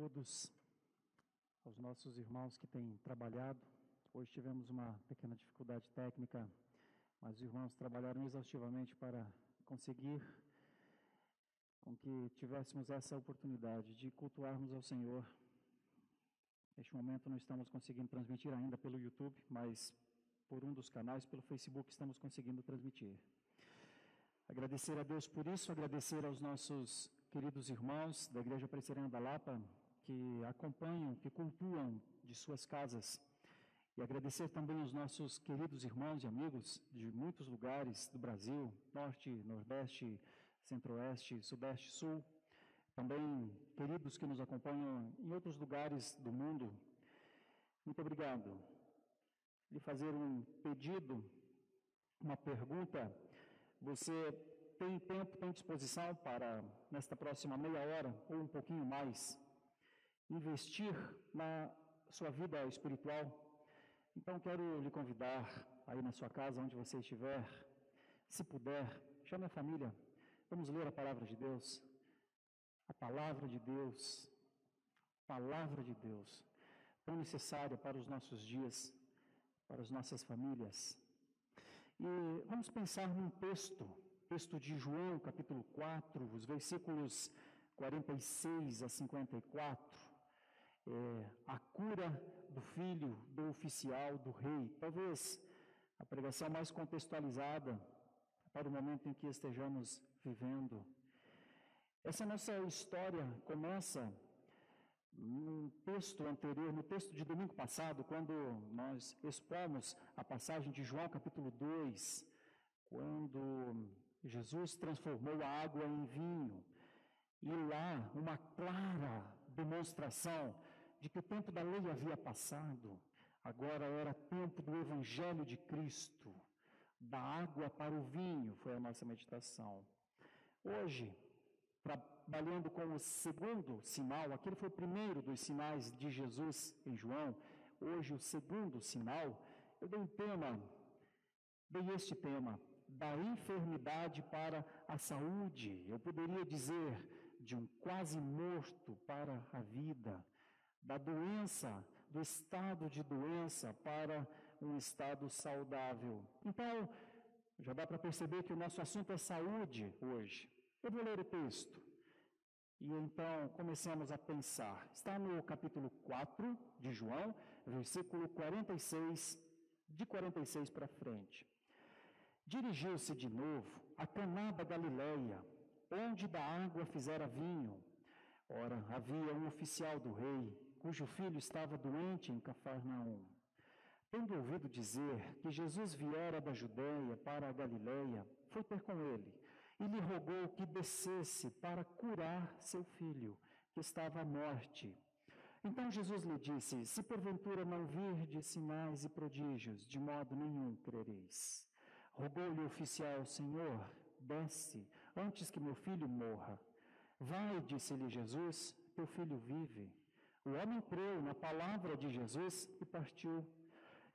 todos, aos nossos irmãos que têm trabalhado. Hoje tivemos uma pequena dificuldade técnica, mas os irmãos trabalharam exaustivamente para conseguir com que tivéssemos essa oportunidade de cultuarmos ao Senhor. Neste momento não estamos conseguindo transmitir ainda pelo YouTube, mas por um dos canais, pelo Facebook, estamos conseguindo transmitir. Agradecer a Deus por isso, agradecer aos nossos queridos irmãos da Igreja Presbiteriana da Lapa, que acompanham, que cultuam de suas casas. E agradecer também aos nossos queridos irmãos e amigos de muitos lugares do Brasil, Norte, Nordeste, Centro-Oeste, Sudeste, Sul. Também queridos que nos acompanham em outros lugares do mundo. Muito obrigado. Lhe fazer um pedido, uma pergunta. Você tem tempo, tem disposição para, nesta próxima meia hora ou um pouquinho mais, investir na sua vida espiritual. Então, quero lhe convidar aí na sua casa, onde você estiver, se puder, chame a família, vamos ler a palavra de Deus. A palavra de Deus, palavra de Deus, tão necessária para os nossos dias, para as nossas famílias. E vamos pensar num texto, texto de João, capítulo 4, os versículos 46 a 54 é, a cura do filho do oficial do rei. Talvez a pregação mais contextualizada para o momento em que estejamos vivendo. Essa nossa história começa no texto anterior, no texto de domingo passado, quando nós expomos a passagem de João capítulo 2, quando Jesus transformou a água em vinho. E lá, uma clara demonstração de que o tempo da lei havia passado, agora era tempo do Evangelho de Cristo, da água para o vinho, foi a nossa meditação. Hoje, trabalhando com o segundo sinal, aquele foi o primeiro dos sinais de Jesus em João, hoje o segundo sinal, eu dei um tema, dei este tema, da enfermidade para a saúde. Eu poderia dizer de um quase morto para a vida, da doença, do estado de doença para um estado saudável. Então, já dá para perceber que o nosso assunto é saúde hoje. Eu vou ler o texto. E então comecemos a pensar. Está no capítulo 4 de João, versículo 46, de 46 para frente. Dirigiu-se de novo a Caná da Galileia, onde da água fizera vinho. Ora, havia um oficial do rei, cujo filho estava doente em Cafarnaum. Tendo ouvido dizer que Jesus viera da Judéia para a Galileia, foi ter com ele e lhe rogou que descesse para curar seu filho, que estava à morte. Então Jesus lhe disse: Se porventura não virdes sinais e prodígios, de modo nenhum crereis. Rogou-lhe o oficial, Senhor, desce, antes que meu filho morra. Vai, disse-lhe Jesus, teu filho vive. O homem creu na palavra de Jesus e partiu.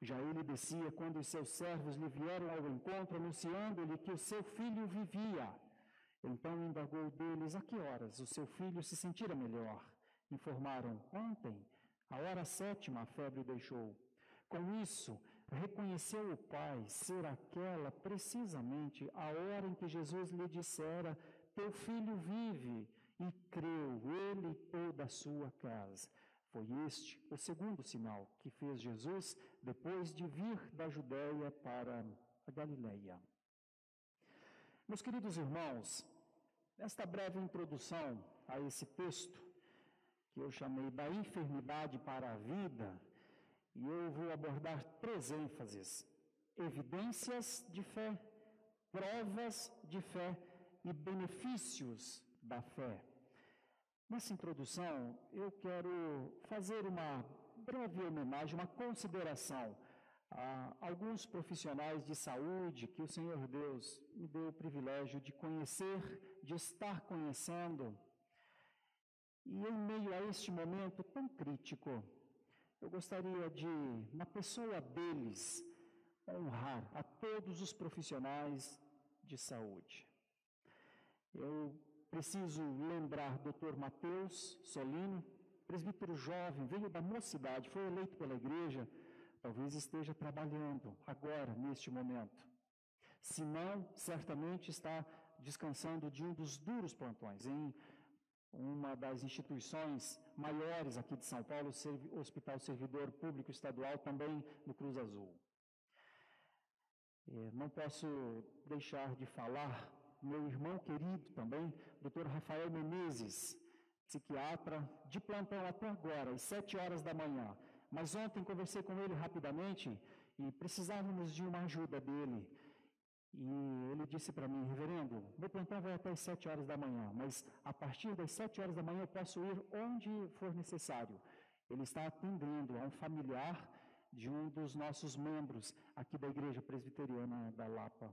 Já ele descia quando os seus servos lhe vieram ao encontro, anunciando-lhe que o seu filho vivia. Então indagou deles a que horas o seu filho se sentira melhor. Informaram: Ontem, a hora sétima, a febre deixou. Com isso, reconheceu o pai ser aquela precisamente a hora em que Jesus lhe dissera: Teu filho vive, e creu ele e toda a sua casa. Foi este o segundo sinal que fez Jesus depois de vir da Judéia para a Galileia. Meus queridos irmãos, nesta breve introdução a esse texto, que eu chamei da enfermidade para a vida, e eu vou abordar três ênfases: evidências de fé, provas de fé e benefícios da fé. Nessa introdução, eu quero fazer uma breve homenagem, uma consideração a alguns profissionais de saúde que o Senhor Deus me deu o privilégio de conhecer, de estar conhecendo. E em meio a este momento tão crítico, eu gostaria de, na pessoa deles, honrar a todos os profissionais de saúde. Eu preciso lembrar Dr. Mateus Solino, presbítero jovem, veio da mocidade, foi eleito pela igreja, talvez esteja trabalhando agora, neste momento. Se não, certamente está descansando de um dos duros plantões em uma das instituições maiores aqui de São Paulo, o Hospital Servidor Público Estadual, também no Cruz Azul. É, não posso deixar de falar meu irmão querido também, Dr. Rafael Menezes, psiquiatra, de plantão até agora, às sete horas da manhã. Mas ontem conversei com ele rapidamente e precisávamos de uma ajuda dele. E ele disse para mim, reverendo, meu plantão vai até as sete horas da manhã, mas a partir das sete horas da manhã eu posso ir onde for necessário. Ele está atendendo a um familiar de um dos nossos membros aqui da Igreja Presbiteriana da Lapa.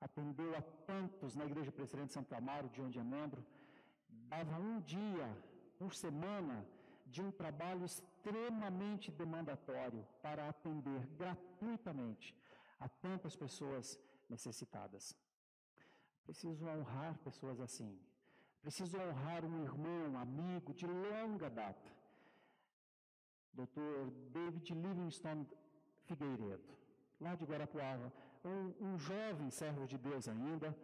Atendeu a tantos na Igreja Presbiteriana de Santo Amaro, de onde é membro, dava um dia por semana de um trabalho extremamente demandatório para atender gratuitamente a tantas pessoas necessitadas. Preciso honrar pessoas assim. Preciso honrar um irmão, um amigo de longa data. Dr. David Livingstone Figueiredo, lá de Guarapuava, um, jovem servo de Deus ainda,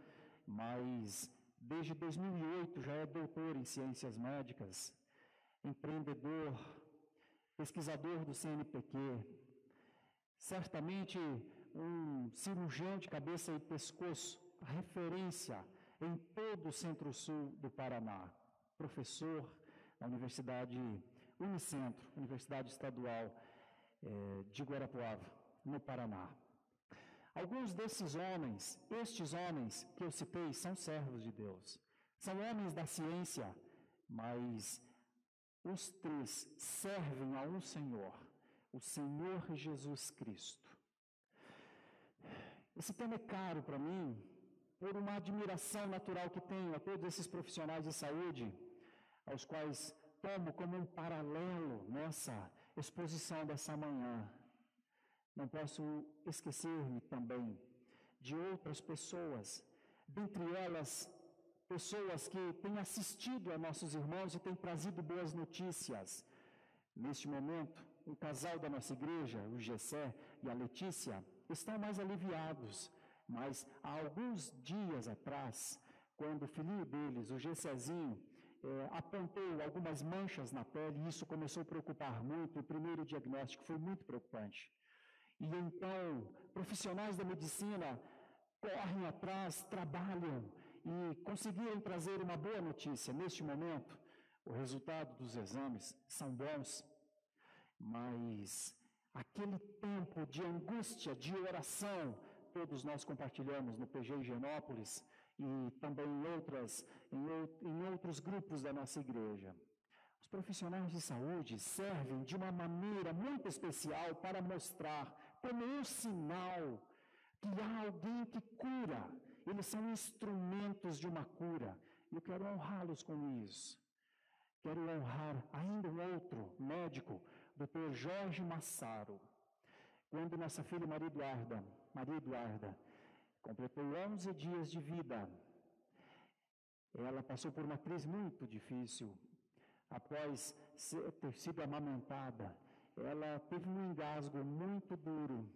mas desde 2008 já é doutor em ciências médicas, empreendedor, pesquisador do CNPq, certamente um cirurgião de cabeça e pescoço, referência em todo o centro-sul do Paraná, professor na Universidade Unicentro, Universidade Estadual eh, de Guarapuava, no Paraná. Alguns desses homens, estes homens que eu citei, são servos de Deus, são homens da ciência, mas os três servem a um Senhor, o Senhor Jesus Cristo. Esse tema é caro para mim, por uma admiração natural que tenho a todos esses profissionais de saúde, aos quais tomo como um paralelo nessa exposição dessa manhã. Não posso esquecer-me também de outras pessoas, dentre elas, pessoas que têm assistido a nossos irmãos e têm trazido boas notícias. Neste momento, um casal da nossa igreja, o Gessé e a Letícia, estão mais aliviados. Mas há alguns dias atrás, quando o filhinho deles, o Gessezinho, é, apontou algumas manchas na pele, e isso começou a preocupar muito. O primeiro diagnóstico foi muito preocupante. E então, profissionais da medicina correm atrás, trabalham e conseguiram trazer uma boa notícia. Neste momento, o resultado dos exames são bons, mas aquele tempo de angústia, de oração, todos nós compartilhamos no PG Higienópolis e também em, outras, em, em outros grupos da nossa igreja. Os profissionais de saúde servem de uma maneira muito especial para mostrar como um sinal que há alguém que cura. Eles são instrumentos de uma cura. Eu quero honrá-los com isso. Quero honrar ainda um outro médico, Dr. Jorge Massaro. Quando nossa filha Maria Eduarda, Maria Eduarda, completou 11 dias de vida, ela passou por uma crise muito difícil. Após ter sido amamentada, ela teve um engasgo muito duro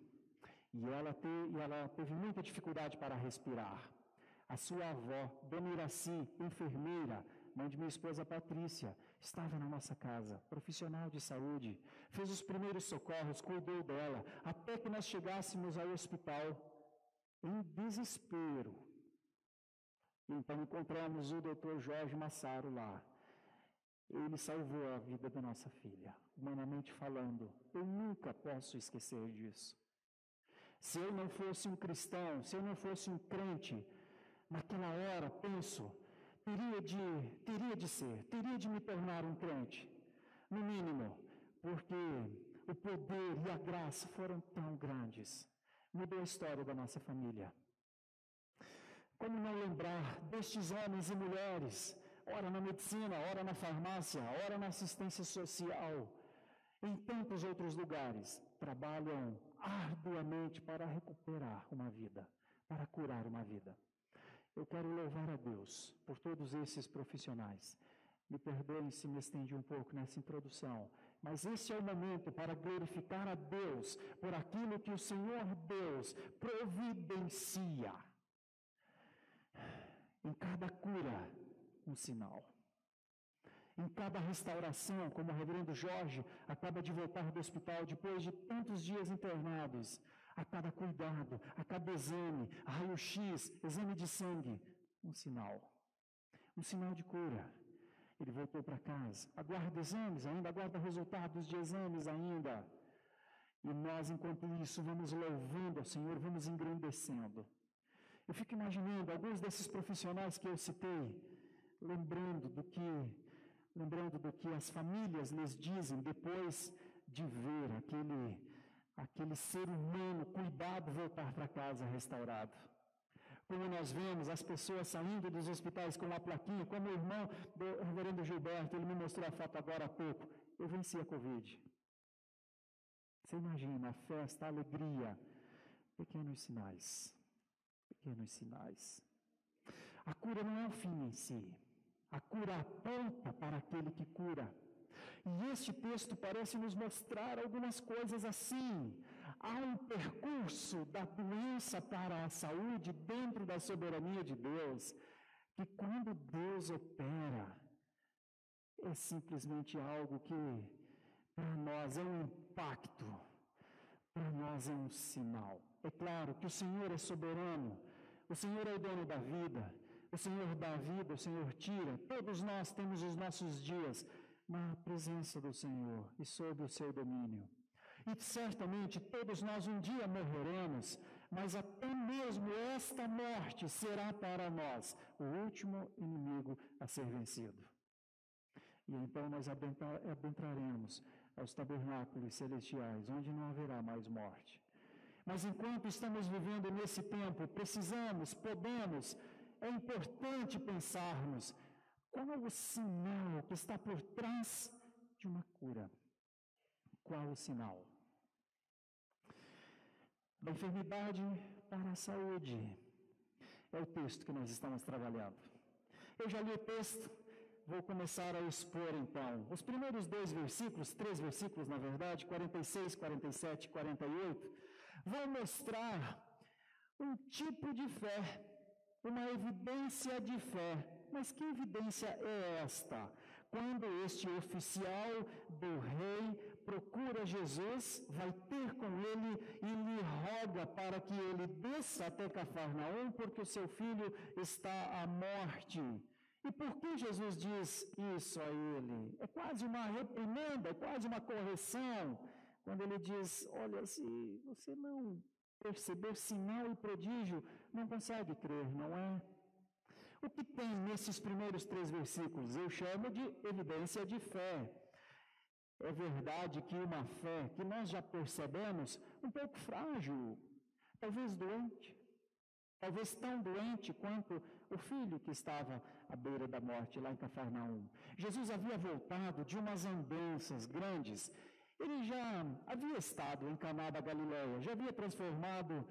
e ela, te, e ela teve muita dificuldade para respirar. A sua avó, Dona Iraci, enfermeira, mãe de minha esposa Patrícia, estava na nossa casa, profissional de saúde, fez os primeiros socorros, cuidou dela, até que nós chegássemos ao hospital em desespero. Então encontramos o doutor Jorge Massaro lá. Ele salvou a vida da nossa filha, humanamente falando. Eu nunca posso esquecer disso. Se eu não fosse um cristão, se eu não fosse um crente, naquela hora penso, teria de, teria de ser, teria de me tornar um crente. No mínimo, porque o poder e a graça foram tão grandes. Mudou a história da nossa família. Como não lembrar destes homens e mulheres, ora na medicina, ora na farmácia, ora na assistência social, em tantos outros lugares, trabalham arduamente para recuperar uma vida, para curar uma vida. Eu quero louvar a Deus por todos esses profissionais. Me perdoem se me estendi um pouco nessa introdução, mas esse é o momento para glorificar a Deus por aquilo que o Senhor Deus providencia. Em cada cura, um sinal. Em cada restauração, como o reverendo Jorge acaba de voltar do hospital depois de tantos dias internados, a cada cuidado, a cada exame, raio-x, exame de sangue, um sinal. Um sinal de cura. Ele voltou para casa, aguarda exames ainda, aguarda resultados de exames ainda. E nós, enquanto isso, vamos louvando ao Senhor, vamos engrandecendo. Eu fico imaginando alguns desses profissionais que eu citei, lembrando do que, lembrando do que as famílias lhes dizem depois de ver aquele, aquele ser humano cuidado voltar para casa restaurado. Como nós vemos as pessoas saindo dos hospitais com uma plaquinha, como o irmão do reverendo Gilberto, ele me mostrou a foto agora há pouco. Eu venci a Covid. Você imagina a festa, a alegria, pequenos sinais. Pequenos sinais. A cura não é o fim em si. A cura aponta para aquele que cura. E este texto parece nos mostrar algumas coisas assim há um percurso da doença para a saúde dentro da soberania de Deus, que quando Deus opera, é simplesmente algo que para nós é um impacto, para nós é um sinal. É claro que o Senhor é soberano, o Senhor é o dono da vida, o Senhor dá vida, o Senhor tira. Todos nós temos os nossos dias na presença do Senhor e sob o seu domínio. E certamente todos nós um dia morreremos, mas até mesmo esta morte será para nós o último inimigo a ser vencido. E então nós adentraremos aos tabernáculos celestiais, onde não haverá mais morte. Mas enquanto estamos vivendo nesse tempo, precisamos, podemos, é importante pensarmos qual o sinal que está por trás de uma cura. Qual o sinal? da enfermidade para a saúde. É o texto que nós estamos trabalhando. Eu já li o texto, vou começar a expor então. Os primeiros dois versículos, três versículos na verdade, 46, 47 e 48, vão mostrar um tipo de fé, uma evidência de fé. Mas que evidência é esta? Quando este oficial do rei procura Jesus, vai ter com ele e lhe roga para que ele desça até Cafarnaum, porque o seu filho está à morte. E por que Jesus diz isso a ele? É quase uma reprimenda, é quase uma correção, quando ele diz: Olha, se você não perceber sinal e prodígio, não consegue crer, não é? O que tem nesses primeiros três versículos? Eu chamo de evidência de fé. É verdade que uma fé que nós já percebemos um pouco frágil, talvez doente, talvez tão doente quanto o filho que estava à beira da morte lá em Cafarnaum. Jesus havia voltado de umas andanças grandes. Ele já havia estado em Caná da Galileia, já havia transformado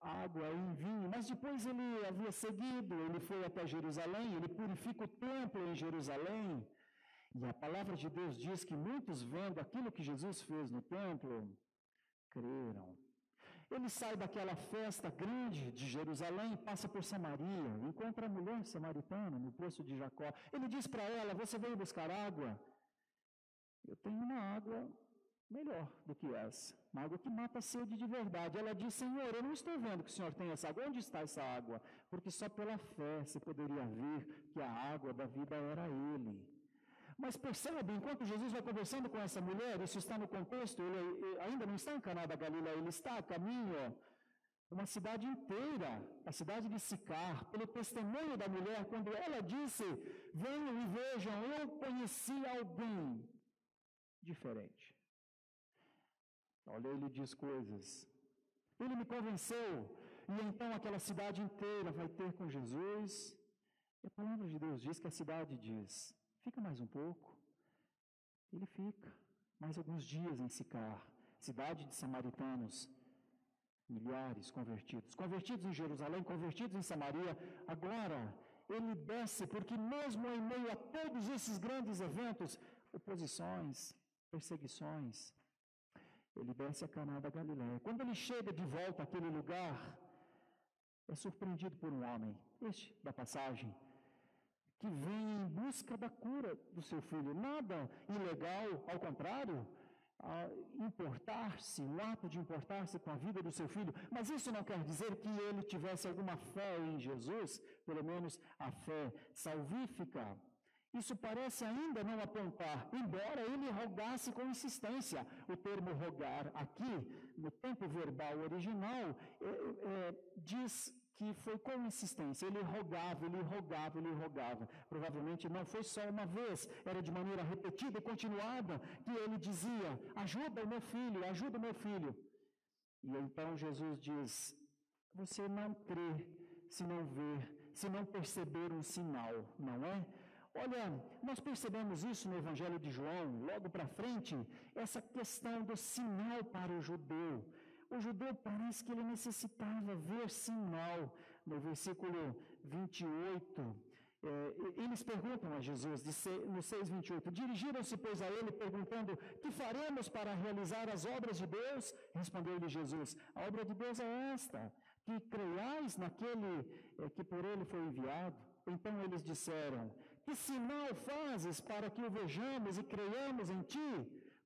água em vinho, mas depois ele havia seguido, ele foi até Jerusalém, ele purifica o templo em Jerusalém. E a palavra de Deus diz que muitos, vendo aquilo que Jesus fez no templo, creram. Ele sai daquela festa grande de Jerusalém, passa por Samaria, encontra a mulher samaritana no poço de Jacó. Ele diz para ela: Você veio buscar água? Eu tenho uma água melhor do que essa, uma água que mata a sede de verdade. Ela diz: Senhor, eu não estou vendo que o Senhor tem essa água. Onde está essa água? Porque só pela fé se poderia ver que a água da vida era Ele. Mas percebe, enquanto Jesus vai conversando com essa mulher, isso está no contexto, ele ainda não está em Caná da Galileia, ele está a caminho, uma cidade inteira, a cidade de Sicar, pelo testemunho da mulher, quando ela disse: Venham e vejam, eu conheci alguém diferente. Olha, ele diz coisas. Ele me convenceu. E então aquela cidade inteira vai ter com Jesus. E a palavra de Deus diz que a cidade diz: Fica mais um pouco. Ele fica mais alguns dias em Sicar, cidade de samaritanos, milhares convertidos. Convertidos em Jerusalém, convertidos em Samaria. Agora, ele desce, porque mesmo em meio a todos esses grandes eventos, oposições, perseguições, ele desce a Caná da Galiléia. Quando ele chega de volta àquele lugar, é surpreendido por um homem, este da passagem, que vem em busca da cura do seu filho. Nada ilegal, ao contrário, importar-se, o ato de importar-se com a vida do seu filho, mas isso não quer dizer que ele tivesse alguma fé em Jesus, pelo menos a fé salvífica. Isso parece ainda não apontar, embora ele rogasse com insistência. O termo rogar aqui, no tempo verbal original, é, é, diz que foi com insistência. Ele rogava, ele rogava, ele rogava. Provavelmente não foi só uma vez, era de maneira repetida e continuada que ele dizia: Ajuda o meu filho, ajuda o meu filho. E então Jesus diz: Você não crê se não ver, se não perceber um sinal, não é? Olha, nós percebemos isso no Evangelho de João, logo para frente, essa questão do sinal para o judeu. O judeu parece que ele necessitava ver sinal. No versículo 28, é, eles perguntam a Jesus, no 6,28, dirigiram-se, pois, a ele, perguntando: Que faremos para realizar as obras de Deus? Respondeu-lhe Jesus: A obra de Deus é esta, que creiais naquele é, que por ele foi enviado. Então eles disseram: Que sinal fazes para que o vejamos e creiamos em ti?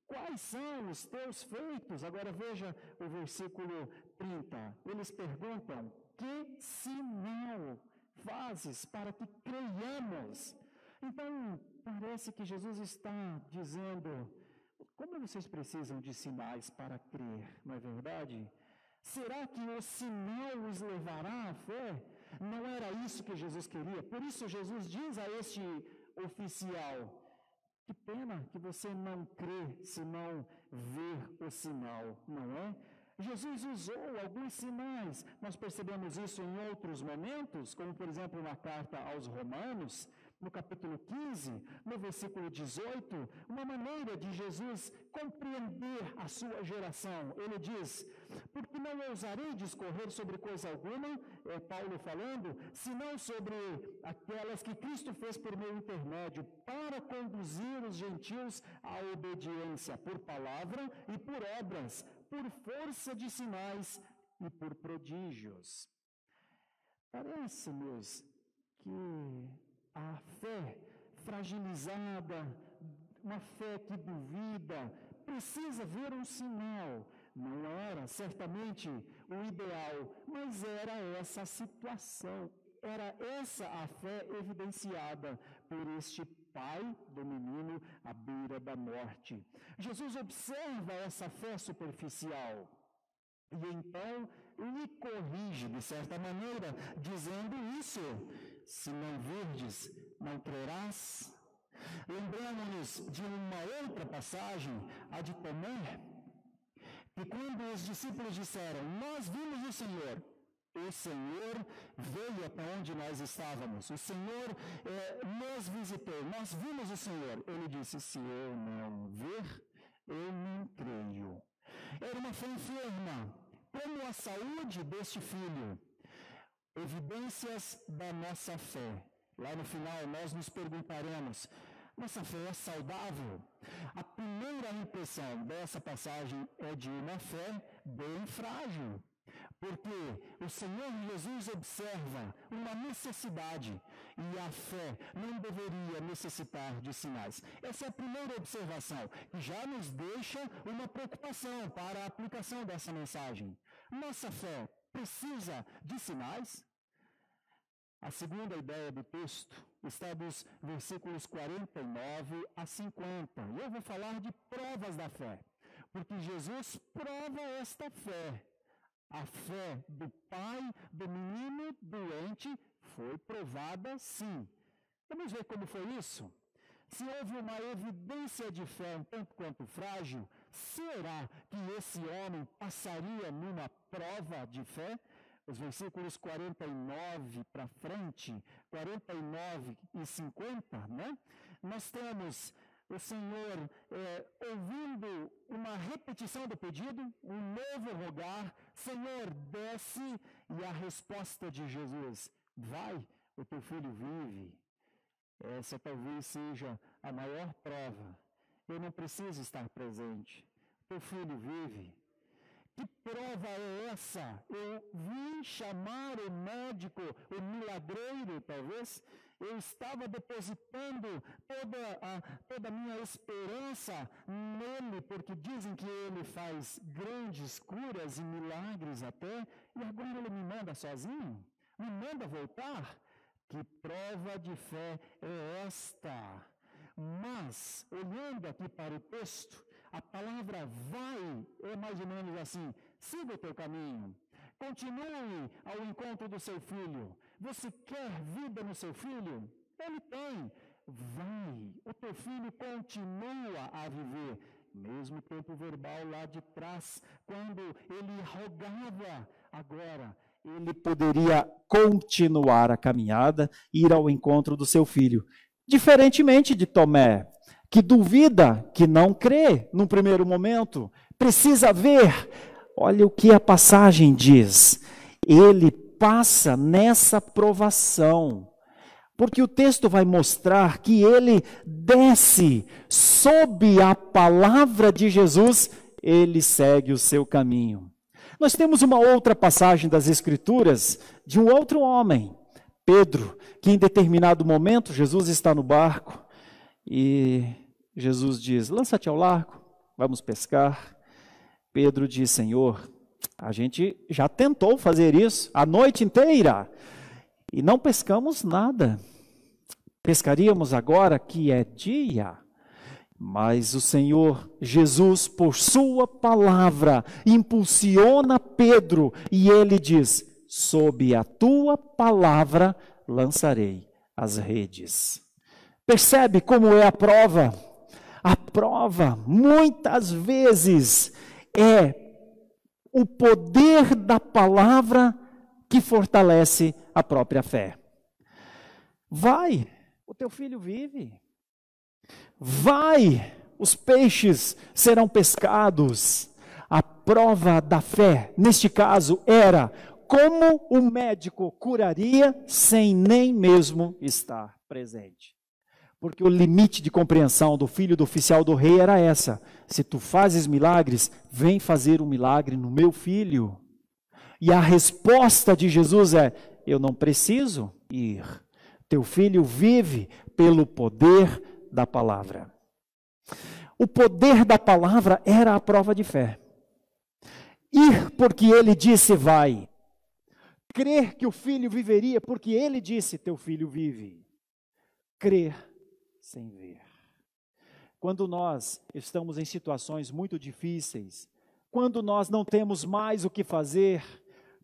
Quais são os teus feitos? Agora veja o versículo 30. Eles perguntam: Que sinal fazes para que creiamos? Então, parece que Jesus está dizendo: Como vocês precisam de sinais para crer, não é verdade? Será que o sinal os levará à fé? Não era isso que Jesus queria. Por isso, Jesus diz a este oficial: que pena que você não crê se não ver o sinal, não é? Jesus usou alguns sinais. Nós percebemos isso em outros momentos, como por exemplo na carta aos Romanos, no capítulo 15, no versículo 18, uma maneira de Jesus compreender a sua geração. Ele diz: Porque não ousarei discorrer sobre coisa alguma, é Paulo falando, senão sobre aquelas que Cristo fez por meu intermédio, para conduzir os gentios à obediência, por palavra e por obras, por força de sinais e por prodígios. Parece-nos que a fé fragilizada, uma fé que duvida, precisa ver um sinal. Não era certamente o ideal, mas era essa a situação. Era essa a fé evidenciada por este pai do menino à beira da morte. Jesus observa essa fé superficial e então lhe corrige, de certa maneira, dizendo isso se não virdes, não crerás? Lembramos-nos de uma outra passagem, a de Tomé, que quando os discípulos disseram, nós vimos o Senhor, o Senhor veio até onde nós estávamos, o Senhor eh, nos visitou, nós vimos o Senhor. Ele disse, se eu não ver, eu não creio. Era uma fé enferma, como a saúde deste filho evidências da nossa fé. Lá no final, nós nos perguntaremos: nossa fé é saudável? A primeira impressão dessa passagem é de uma fé bem frágil. Porque o Senhor Jesus observa uma necessidade e a fé não deveria necessitar de sinais. Essa é a primeira observação que já nos deixa uma preocupação para a aplicação dessa mensagem. Nossa fé precisa de sinais? A segunda ideia do texto está dos versículos 49 a 50. E eu vou falar de provas da fé, porque Jesus prova esta fé. A fé do pai do menino doente foi provada sim. Vamos ver como foi isso? Se houve uma evidência de fé um tanto quanto frágil, será que esse homem passaria numa prova de fé? Os versículos 49 para frente, 49 e 50, né? Nós temos o Senhor é, ouvindo uma repetição do pedido, um novo rogar, Senhor, desce, e a resposta de Jesus, vai, o teu filho vive. Essa talvez seja a maior prova. Eu não preciso estar presente. O filho vive. Que prova é essa? Eu vim chamar o médico, o milagreiro, talvez. Eu estava depositando toda a, toda a minha esperança nele, porque dizem que ele faz grandes curas e milagres até, e agora ele me manda sozinho? Me manda voltar? Que prova de fé é esta? Mas, olhando aqui para o texto, a palavra vai é mais ou menos assim: siga o teu caminho, continue ao encontro do seu filho. Você quer vida no seu filho? Ele tem. Vai, o teu filho continua a viver. Mesmo tempo verbal lá de trás, quando ele rogava, agora ele poderia continuar a caminhada, ir ao encontro do seu filho. Diferentemente de Tomé, que duvida, que não crê num primeiro momento, precisa ver. Olha o que a passagem diz. Ele passa nessa provação. Porque o texto vai mostrar que ele desce sob a palavra de Jesus, ele segue o seu caminho. Nós temos uma outra passagem das Escrituras de um outro homem, Pedro, que em determinado momento Jesus está no barco e Jesus diz: Lança-te ao largo, vamos pescar. Pedro diz: Senhor, a gente já tentou fazer isso a noite inteira e não pescamos nada. Pescaríamos agora que é dia. Mas o Senhor Jesus, por Sua palavra, impulsiona Pedro e ele diz: Sob a tua palavra lançarei as redes. Percebe como é a prova? A prova, muitas vezes, é o poder da palavra que fortalece a própria fé. Vai, o teu filho vive. Vai, os peixes serão pescados. A prova da fé, neste caso, era como o médico curaria sem nem mesmo estar presente. Porque o limite de compreensão do filho do oficial do rei era essa: se tu fazes milagres, vem fazer um milagre no meu filho. E a resposta de Jesus é: eu não preciso ir. Teu filho vive pelo poder da palavra. O poder da palavra era a prova de fé. Ir porque ele disse vai. Crer que o filho viveria porque ele disse teu filho vive. Crer sem ver. Quando nós estamos em situações muito difíceis, quando nós não temos mais o que fazer,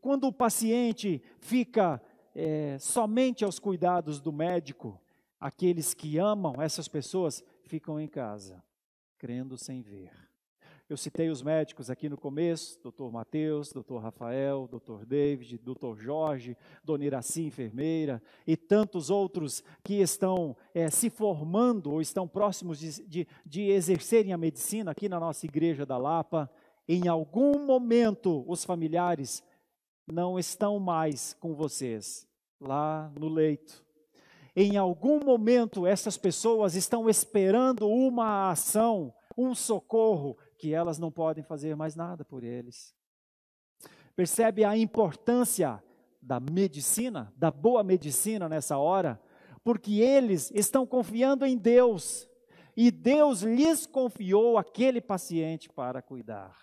quando o paciente fica é, somente aos cuidados do médico, aqueles que amam essas pessoas ficam em casa, crendo sem ver. Eu citei os médicos aqui no começo, doutor Mateus, doutor Rafael, doutor David, doutor Jorge, dona Iraci, enfermeira, e tantos outros que estão é, se formando ou estão próximos de, de, de exercerem a medicina aqui na nossa igreja da Lapa. Em algum momento, os familiares não estão mais com vocês, lá no leito. Em algum momento, essas pessoas estão esperando uma ação, um socorro, que elas não podem fazer mais nada por eles. Percebe a importância da medicina, da boa medicina nessa hora? Porque eles estão confiando em Deus e Deus lhes confiou aquele paciente para cuidar.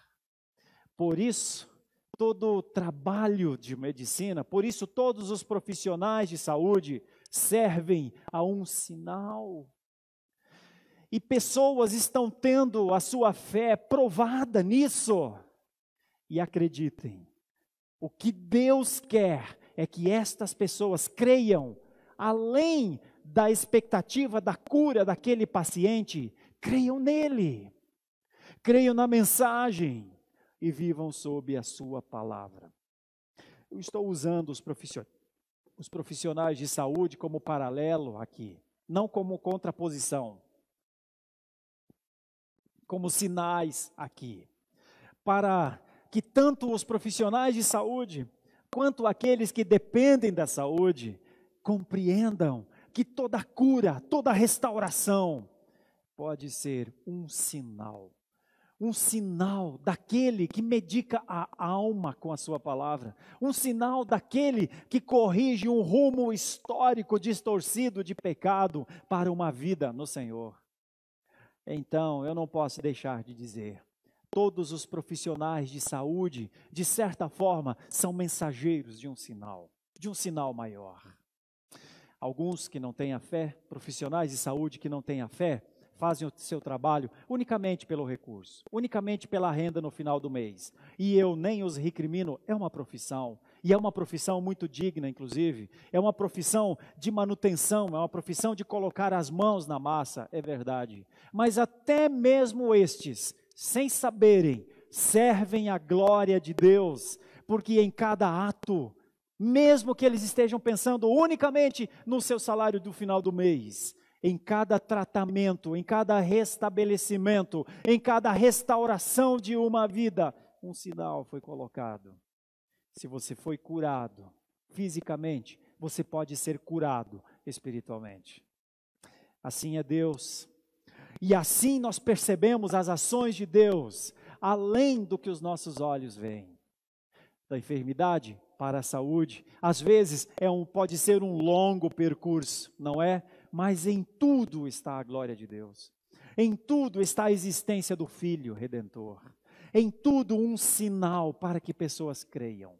Por isso, todo o trabalho de medicina, por isso todos os profissionais de saúde servem a um sinal e pessoas estão tendo a sua fé provada nisso. E acreditem, o que Deus quer é que estas pessoas creiam, além da expectativa da cura daquele paciente, creiam nele, creiam na mensagem e vivam sob a sua palavra. Eu estou usando os profissionais, os profissionais de saúde como paralelo aqui, não como contraposição como sinais aqui, para que tanto os profissionais de saúde quanto aqueles que dependem da saúde compreendam que toda cura, toda restauração pode ser um sinal. Um sinal daquele que medica a alma com a sua palavra, um sinal daquele que corrige um rumo histórico distorcido de pecado para uma vida no Senhor. Então, eu não posso deixar de dizer: todos os profissionais de saúde, de certa forma, são mensageiros de um sinal, de um sinal maior. Alguns que não têm a fé, profissionais de saúde que não têm a fé, fazem o seu trabalho unicamente pelo recurso, unicamente pela renda no final do mês. E eu nem os recrimino, é uma profissão. E é uma profissão muito digna, inclusive. É uma profissão de manutenção, é uma profissão de colocar as mãos na massa, é verdade. Mas até mesmo estes, sem saberem, servem a glória de Deus, porque em cada ato, mesmo que eles estejam pensando unicamente no seu salário do final do mês, em cada tratamento, em cada restabelecimento, em cada restauração de uma vida, um sinal foi colocado. Se você foi curado fisicamente, você pode ser curado espiritualmente. Assim é Deus. E assim nós percebemos as ações de Deus, além do que os nossos olhos veem. Da enfermidade para a saúde, às vezes é um, pode ser um longo percurso, não é? mas em tudo está a glória de Deus. Em tudo está a existência do Filho Redentor. Em tudo um sinal para que pessoas creiam.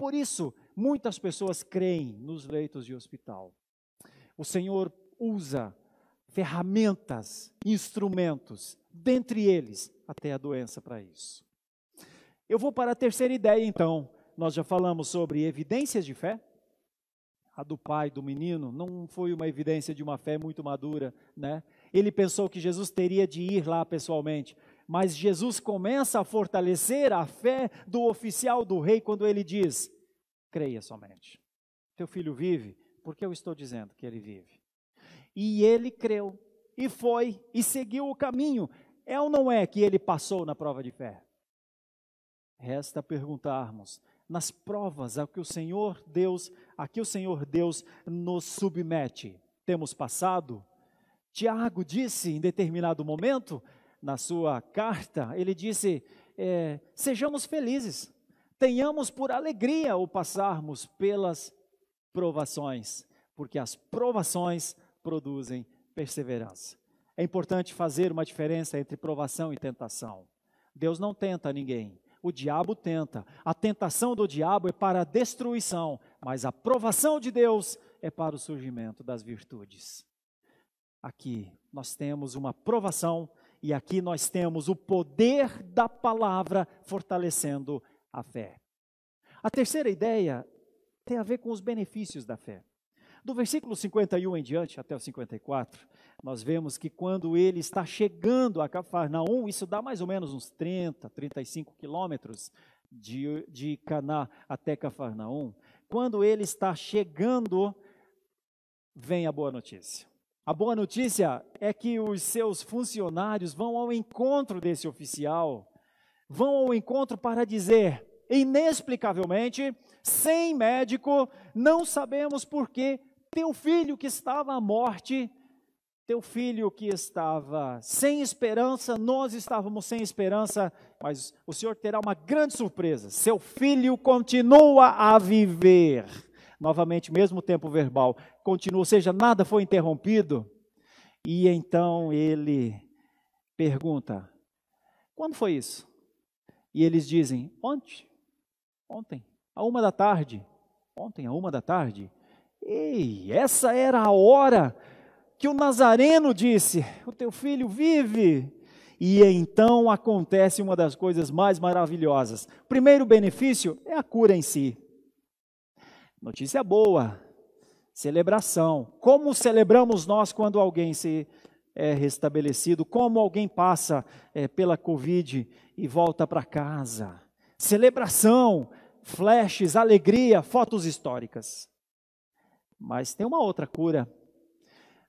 Por isso, muitas pessoas creem nos leitos de hospital. O Senhor usa ferramentas, instrumentos, dentre eles até a doença para isso. Eu vou para a terceira ideia então. Nós já falamos sobre evidências de fé, a do pai do menino não foi uma evidência de uma fé muito madura, né? Ele pensou que Jesus teria de ir lá pessoalmente, mas Jesus começa a fortalecer a fé do oficial do rei quando ele diz: creia somente. Teu filho vive, porque eu estou dizendo que ele vive. E ele creu, e foi, e seguiu o caminho. É ou não é que ele passou na prova de fé? Resta perguntarmos: nas provas a que o Senhor Deus, a que o Senhor Deus nos submete. Temos passado? Tiago disse em determinado momento, na sua carta, ele disse: é, sejamos felizes, tenhamos por alegria o passarmos pelas provações, porque as provações produzem perseverança. É importante fazer uma diferença entre provação e tentação. Deus não tenta ninguém, o diabo tenta. A tentação do diabo é para a destruição, mas a provação de Deus é para o surgimento das virtudes. Aqui nós temos uma provação e aqui nós temos o poder da palavra fortalecendo a fé. A terceira ideia tem a ver com os benefícios da fé. Do versículo 51 em diante, até o 54, nós vemos que quando ele está chegando a Cafarnaum, isso dá mais ou menos uns 30, 35 quilômetros de, de Caná até Cafarnaum. Quando ele está chegando, vem a boa notícia. A boa notícia é que os seus funcionários vão ao encontro desse oficial, vão ao encontro para dizer, inexplicavelmente, sem médico, não sabemos por que teu filho que estava à morte, teu filho que estava sem esperança, nós estávamos sem esperança, mas o Senhor terá uma grande surpresa. Seu filho continua a viver. Novamente, mesmo tempo verbal, continua, ou seja, nada foi interrompido. E então ele pergunta: quando foi isso? E eles dizem: ontem, ontem, a uma da tarde. Ontem, a uma da tarde. Ei, essa era a hora que o Nazareno disse: O teu filho vive. E então acontece uma das coisas mais maravilhosas. Primeiro benefício é a cura em si. Notícia boa, celebração. Como celebramos nós quando alguém se é restabelecido? Como alguém passa é, pela Covid e volta para casa? Celebração, flashes, alegria, fotos históricas. Mas tem uma outra cura.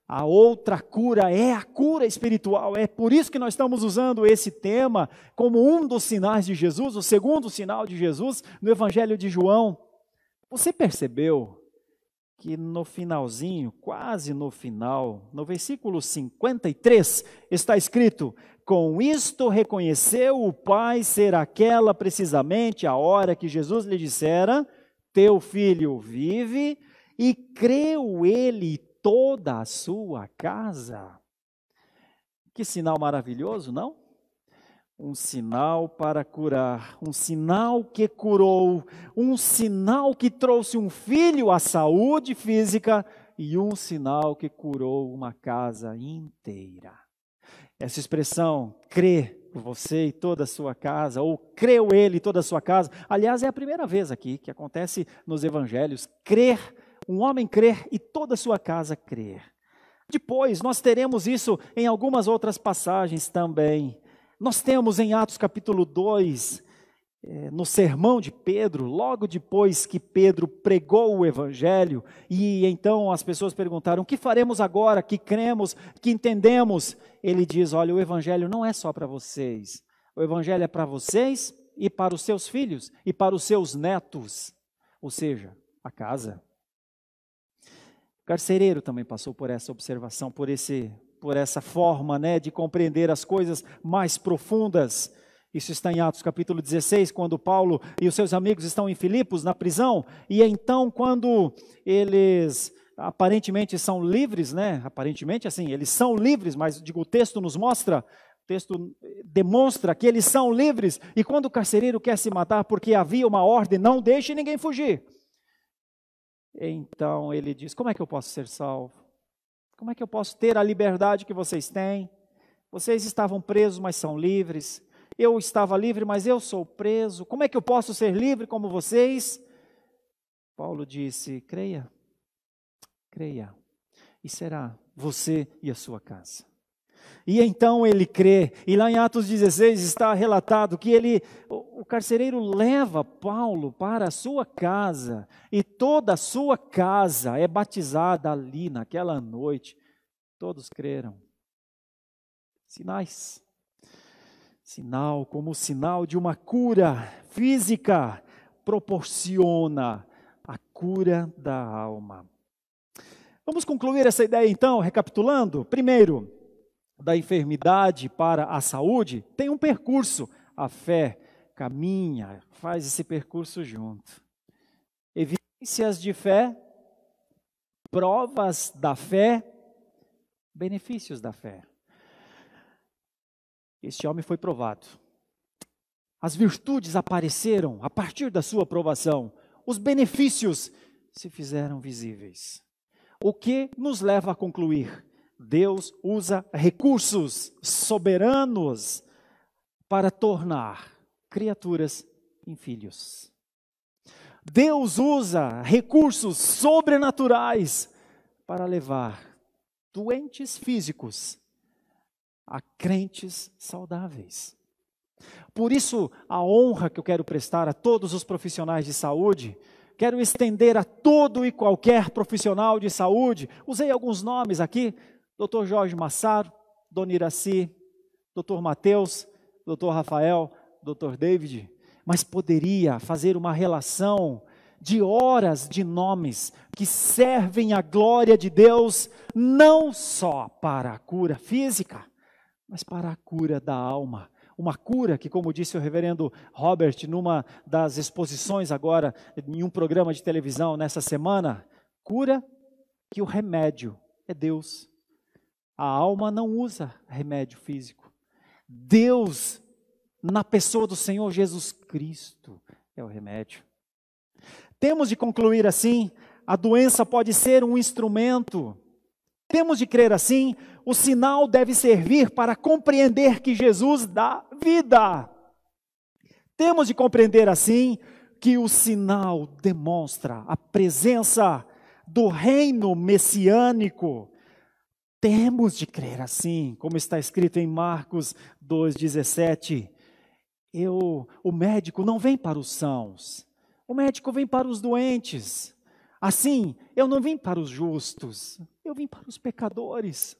A outra cura é a cura espiritual. É por isso que nós estamos usando esse tema como um dos sinais de Jesus, o segundo sinal de Jesus no Evangelho de João. Você percebeu que no finalzinho, quase no final, no versículo 53, está escrito: Com isto reconheceu o pai ser aquela precisamente a hora que Jesus lhe dissera: Teu filho vive, e creu ele toda a sua casa. Que sinal maravilhoso, não? Um sinal para curar, um sinal que curou, um sinal que trouxe um filho à saúde física e um sinal que curou uma casa inteira. Essa expressão, crê você e toda a sua casa, ou creu ele e toda a sua casa, aliás, é a primeira vez aqui que acontece nos evangelhos, crer, um homem crer e toda a sua casa crer. Depois, nós teremos isso em algumas outras passagens também. Nós temos em Atos capítulo 2, é, no sermão de Pedro, logo depois que Pedro pregou o evangelho, e então as pessoas perguntaram: o que faremos agora que cremos, que entendemos? Ele diz: olha, o evangelho não é só para vocês, o evangelho é para vocês e para os seus filhos e para os seus netos, ou seja, a casa. O carcereiro também passou por essa observação, por esse por essa forma né, de compreender as coisas mais profundas. Isso está em Atos capítulo 16, quando Paulo e os seus amigos estão em Filipos, na prisão, e então, quando eles aparentemente são livres, né? Aparentemente, assim, eles são livres, mas digo, o texto nos mostra, o texto demonstra que eles são livres, e quando o carcereiro quer se matar porque havia uma ordem, não deixe ninguém fugir. Então ele diz: Como é que eu posso ser salvo? Como é que eu posso ter a liberdade que vocês têm? Vocês estavam presos, mas são livres. Eu estava livre, mas eu sou preso. Como é que eu posso ser livre como vocês? Paulo disse: creia, creia, e será você e a sua casa. E então ele crê, e lá em Atos 16 está relatado que ele, o carcereiro leva Paulo para a sua casa, e toda a sua casa é batizada ali naquela noite. Todos creram. Sinais. Sinal, como sinal de uma cura física, proporciona a cura da alma. Vamos concluir essa ideia então, recapitulando? Primeiro, da enfermidade para a saúde tem um percurso. A fé caminha, faz esse percurso junto. Evidências de fé, provas da fé, benefícios da fé. Este homem foi provado. As virtudes apareceram a partir da sua provação. Os benefícios se fizeram visíveis. O que nos leva a concluir Deus usa recursos soberanos para tornar criaturas em filhos. Deus usa recursos sobrenaturais para levar doentes físicos a crentes saudáveis. Por isso, a honra que eu quero prestar a todos os profissionais de saúde, quero estender a todo e qualquer profissional de saúde. Usei alguns nomes aqui, Dr. Jorge Massaro, Dona Iraci, Dr. Mateus, Dr. Rafael, Dr. David, mas poderia fazer uma relação de horas de nomes que servem à glória de Deus, não só para a cura física, mas para a cura da alma. Uma cura que, como disse o reverendo Robert, numa das exposições agora, em um programa de televisão nessa semana, cura que o remédio é Deus. A alma não usa remédio físico. Deus, na pessoa do Senhor Jesus Cristo, é o remédio. Temos de concluir assim: a doença pode ser um instrumento. Temos de crer assim: o sinal deve servir para compreender que Jesus dá vida. Temos de compreender assim que o sinal demonstra a presença do reino messiânico temos de crer assim, como está escrito em Marcos 2,17. Eu, o médico não vem para os sãos, o médico vem para os doentes. Assim, eu não vim para os justos, eu vim para os pecadores.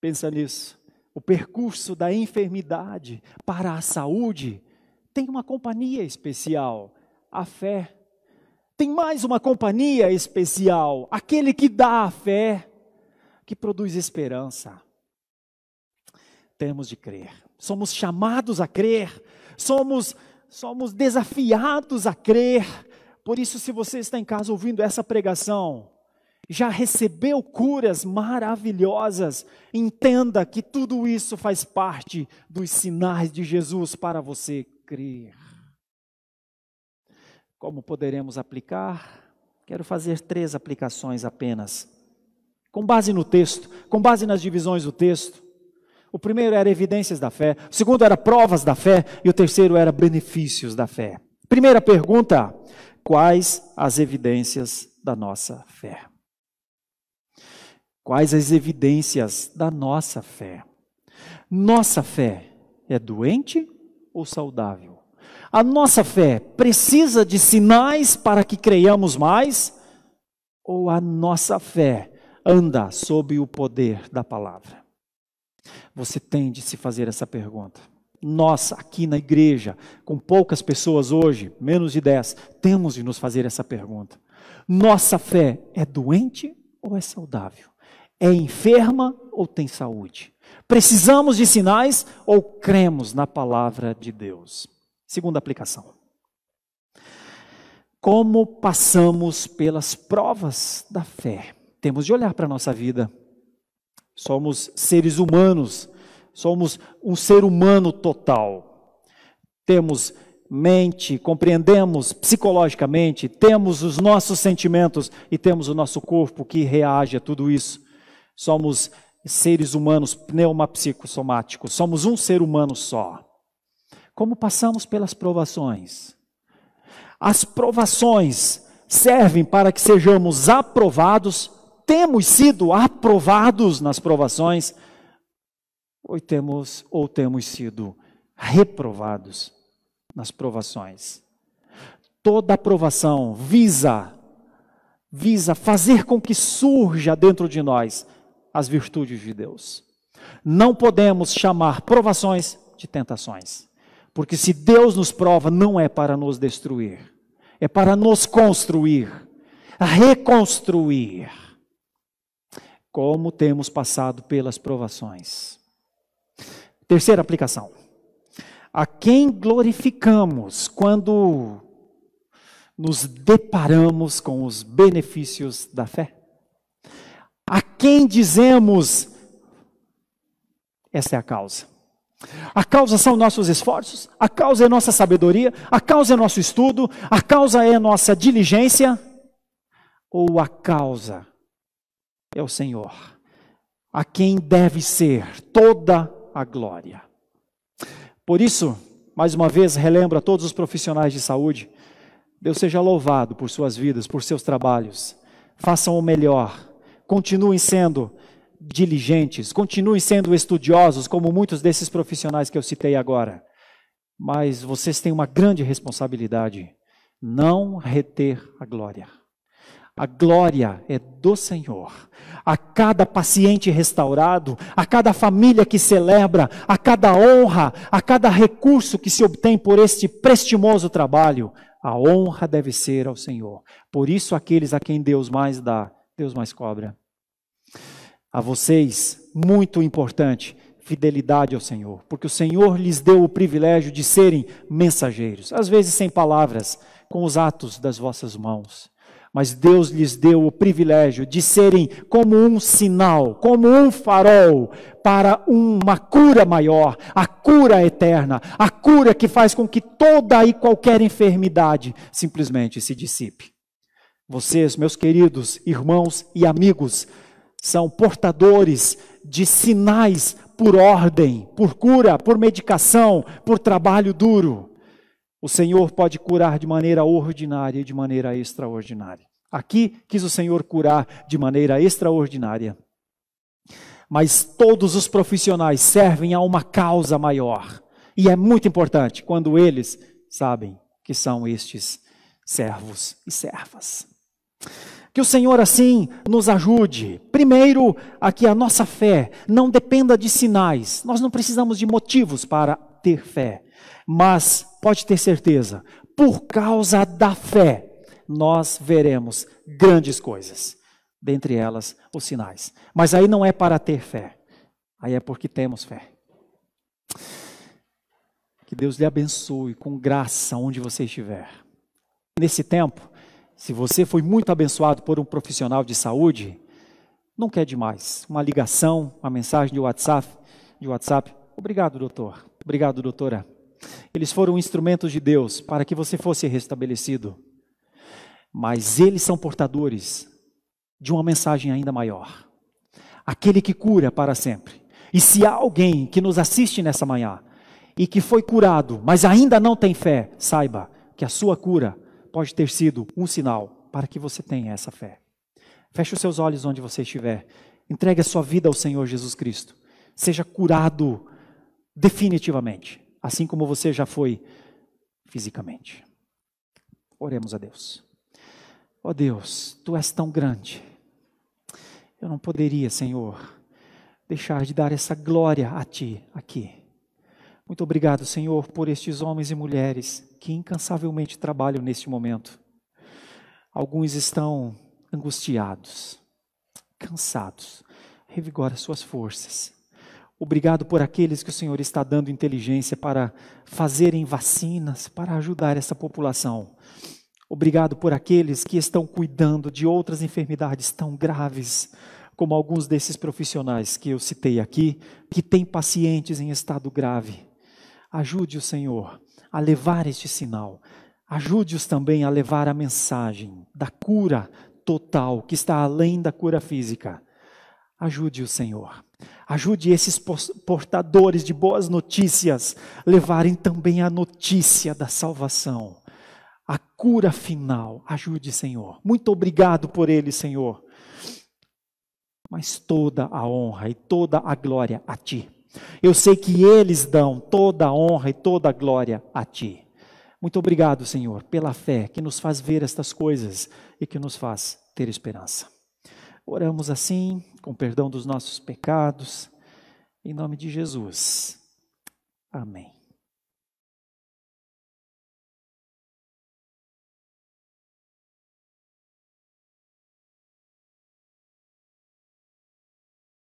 Pensa nisso. O percurso da enfermidade para a saúde tem uma companhia especial, a fé. Tem mais uma companhia especial, aquele que dá a fé, que produz esperança. Temos de crer. Somos chamados a crer, somos somos desafiados a crer. Por isso, se você está em casa ouvindo essa pregação, já recebeu curas maravilhosas, entenda que tudo isso faz parte dos sinais de Jesus para você crer. Como poderemos aplicar? Quero fazer três aplicações apenas. Com base no texto, com base nas divisões do texto. O primeiro era evidências da fé, o segundo era provas da fé e o terceiro era benefícios da fé. Primeira pergunta: quais as evidências da nossa fé? Quais as evidências da nossa fé? Nossa fé é doente ou saudável? A nossa fé precisa de sinais para que creiamos mais? Ou a nossa fé anda sob o poder da palavra? Você tem de se fazer essa pergunta. Nós, aqui na igreja, com poucas pessoas hoje, menos de dez, temos de nos fazer essa pergunta. Nossa fé é doente ou é saudável? É enferma ou tem saúde? Precisamos de sinais ou cremos na palavra de Deus? Segunda aplicação. Como passamos pelas provas da fé? Temos de olhar para a nossa vida Somos seres humanos, somos um ser humano total. Temos mente, compreendemos psicologicamente, temos os nossos sentimentos e temos o nosso corpo que reage a tudo isso. Somos seres humanos pneumapsicossomáticos, somos um ser humano só. Como passamos pelas provações? As provações servem para que sejamos aprovados temos sido aprovados nas provações ou temos, ou temos sido reprovados nas provações. Toda aprovação visa visa fazer com que surja dentro de nós as virtudes de Deus. Não podemos chamar provações de tentações, porque se Deus nos prova não é para nos destruir, é para nos construir, reconstruir como temos passado pelas provações. Terceira aplicação. A quem glorificamos quando nos deparamos com os benefícios da fé? A quem dizemos essa é a causa? A causa são nossos esforços, a causa é nossa sabedoria, a causa é nosso estudo, a causa é nossa diligência, ou a causa é o Senhor, a quem deve ser toda a glória. Por isso, mais uma vez, relembro a todos os profissionais de saúde: Deus seja louvado por suas vidas, por seus trabalhos. Façam o melhor, continuem sendo diligentes, continuem sendo estudiosos, como muitos desses profissionais que eu citei agora. Mas vocês têm uma grande responsabilidade: não reter a glória. A glória é do Senhor. A cada paciente restaurado, a cada família que celebra, a cada honra, a cada recurso que se obtém por este prestimoso trabalho, a honra deve ser ao Senhor. Por isso, aqueles a quem Deus mais dá, Deus mais cobra. A vocês, muito importante, fidelidade ao Senhor, porque o Senhor lhes deu o privilégio de serem mensageiros, às vezes sem palavras, com os atos das vossas mãos mas Deus lhes deu o privilégio de serem como um sinal, como um farol para uma cura maior, a cura eterna, a cura que faz com que toda e qualquer enfermidade simplesmente se dissipe. Vocês, meus queridos irmãos e amigos, são portadores de sinais por ordem, por cura, por medicação, por trabalho duro. O Senhor pode curar de maneira ordinária e de maneira extraordinária. Aqui quis o Senhor curar de maneira extraordinária. Mas todos os profissionais servem a uma causa maior. E é muito importante quando eles sabem que são estes servos e servas. Que o Senhor assim nos ajude. Primeiro, a que a nossa fé não dependa de sinais. Nós não precisamos de motivos para ter fé. Mas pode ter certeza, por causa da fé, nós veremos grandes coisas, dentre elas os sinais. Mas aí não é para ter fé, aí é porque temos fé. Que Deus lhe abençoe com graça onde você estiver. Nesse tempo, se você foi muito abençoado por um profissional de saúde, não quer demais. Uma ligação, uma mensagem de WhatsApp, de WhatsApp. Obrigado, doutor. Obrigado, doutora. Eles foram instrumentos de Deus para que você fosse restabelecido. Mas eles são portadores de uma mensagem ainda maior. Aquele que cura para sempre. E se há alguém que nos assiste nessa manhã e que foi curado, mas ainda não tem fé, saiba que a sua cura pode ter sido um sinal para que você tenha essa fé. Feche os seus olhos onde você estiver. Entregue a sua vida ao Senhor Jesus Cristo. Seja curado definitivamente, assim como você já foi fisicamente. Oremos a Deus. Ó oh Deus, tu és tão grande. Eu não poderia, Senhor, deixar de dar essa glória a ti aqui. Muito obrigado, Senhor, por estes homens e mulheres que incansavelmente trabalham neste momento. Alguns estão angustiados, cansados. Revigora suas forças. Obrigado por aqueles que o Senhor está dando inteligência para fazerem vacinas, para ajudar essa população. Obrigado por aqueles que estão cuidando de outras enfermidades tão graves, como alguns desses profissionais que eu citei aqui, que têm pacientes em estado grave. Ajude o Senhor a levar este sinal. Ajude-os também a levar a mensagem da cura total, que está além da cura física. Ajude o Senhor. Ajude esses portadores de boas notícias levarem também a notícia da salvação, a cura final. Ajude, Senhor. Muito obrigado por ele, Senhor. Mas toda a honra e toda a glória a ti. Eu sei que eles dão toda a honra e toda a glória a ti. Muito obrigado, Senhor, pela fé que nos faz ver estas coisas e que nos faz ter esperança. Oramos assim, com perdão dos nossos pecados, em nome de Jesus. Amém.